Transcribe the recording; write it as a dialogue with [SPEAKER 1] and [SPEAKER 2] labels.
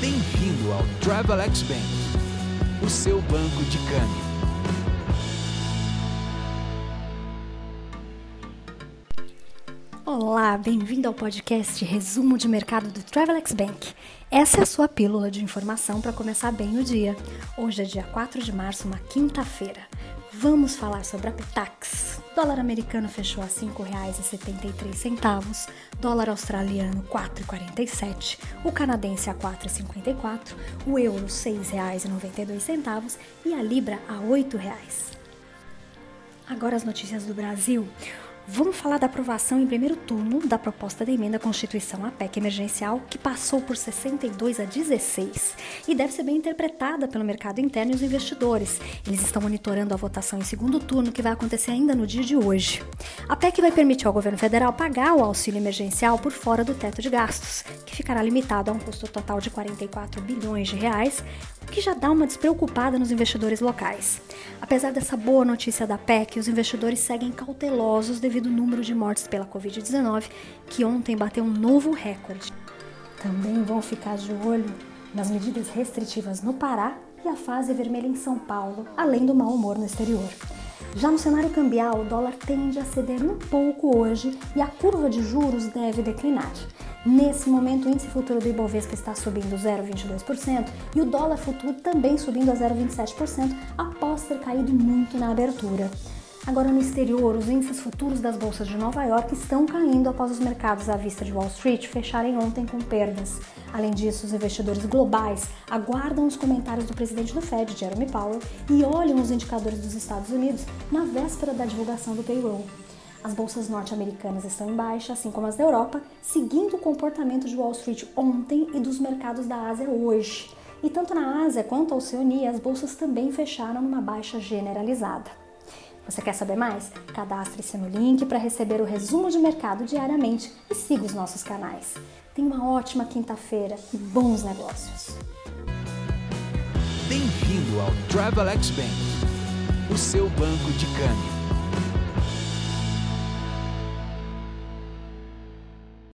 [SPEAKER 1] Bem-vindo ao Travelex Bank, o seu banco de câmbio.
[SPEAKER 2] Olá, bem-vindo ao podcast Resumo de Mercado do Travelex Bank. Essa é a sua pílula de informação para começar bem o dia. Hoje é dia 4 de março, uma quinta-feira. Vamos falar sobre a Petax. Dólar americano fechou a R$ 5,73, dólar australiano R$ 4,47, o canadense a R$ 4,54, o euro R$ 6,92 e a libra a R$ 8,00. Agora as notícias do Brasil. Vamos falar da aprovação em primeiro turno da proposta da emenda à Constituição, a PEC emergencial, que passou por 62 a 16 e deve ser bem interpretada pelo mercado interno e os investidores. Eles estão monitorando a votação em segundo turno, que vai acontecer ainda no dia de hoje. A PEC vai permitir ao governo federal pagar o auxílio emergencial por fora do teto de gastos, que ficará limitado a um custo total de 44 bilhões de reais, o que já dá uma despreocupada nos investidores locais. Apesar dessa boa notícia da PEC, os investidores seguem cautelosos devido ao número de mortes pela Covid-19, que ontem bateu um novo recorde. Também vão ficar de olho nas medidas restritivas no Pará e a fase vermelha em São Paulo, além do mau humor no exterior. Já no cenário cambial, o dólar tende a ceder um pouco hoje e a curva de juros deve declinar. Nesse momento, o índice futuro do Ibovespa está subindo 0,22% e o dólar futuro também subindo a 0,27% após ter caído muito na abertura. Agora, no exterior, os índices futuros das bolsas de Nova York estão caindo após os mercados à vista de Wall Street fecharem ontem com perdas. Além disso, os investidores globais aguardam os comentários do presidente do Fed, Jeremy Powell, e olham os indicadores dos Estados Unidos na véspera da divulgação do payroll. As bolsas norte-americanas estão em baixa, assim como as da Europa, seguindo o comportamento de Wall Street ontem e dos mercados da Ásia hoje. E tanto na Ásia quanto a Oceania, as bolsas também fecharam numa baixa generalizada. Você quer saber mais? Cadastre-se no link para receber o resumo de mercado diariamente e siga os nossos canais. Tenha uma ótima quinta-feira e bons negócios.
[SPEAKER 1] Bem-vindo ao Travelex Bank, o seu banco de câmbio.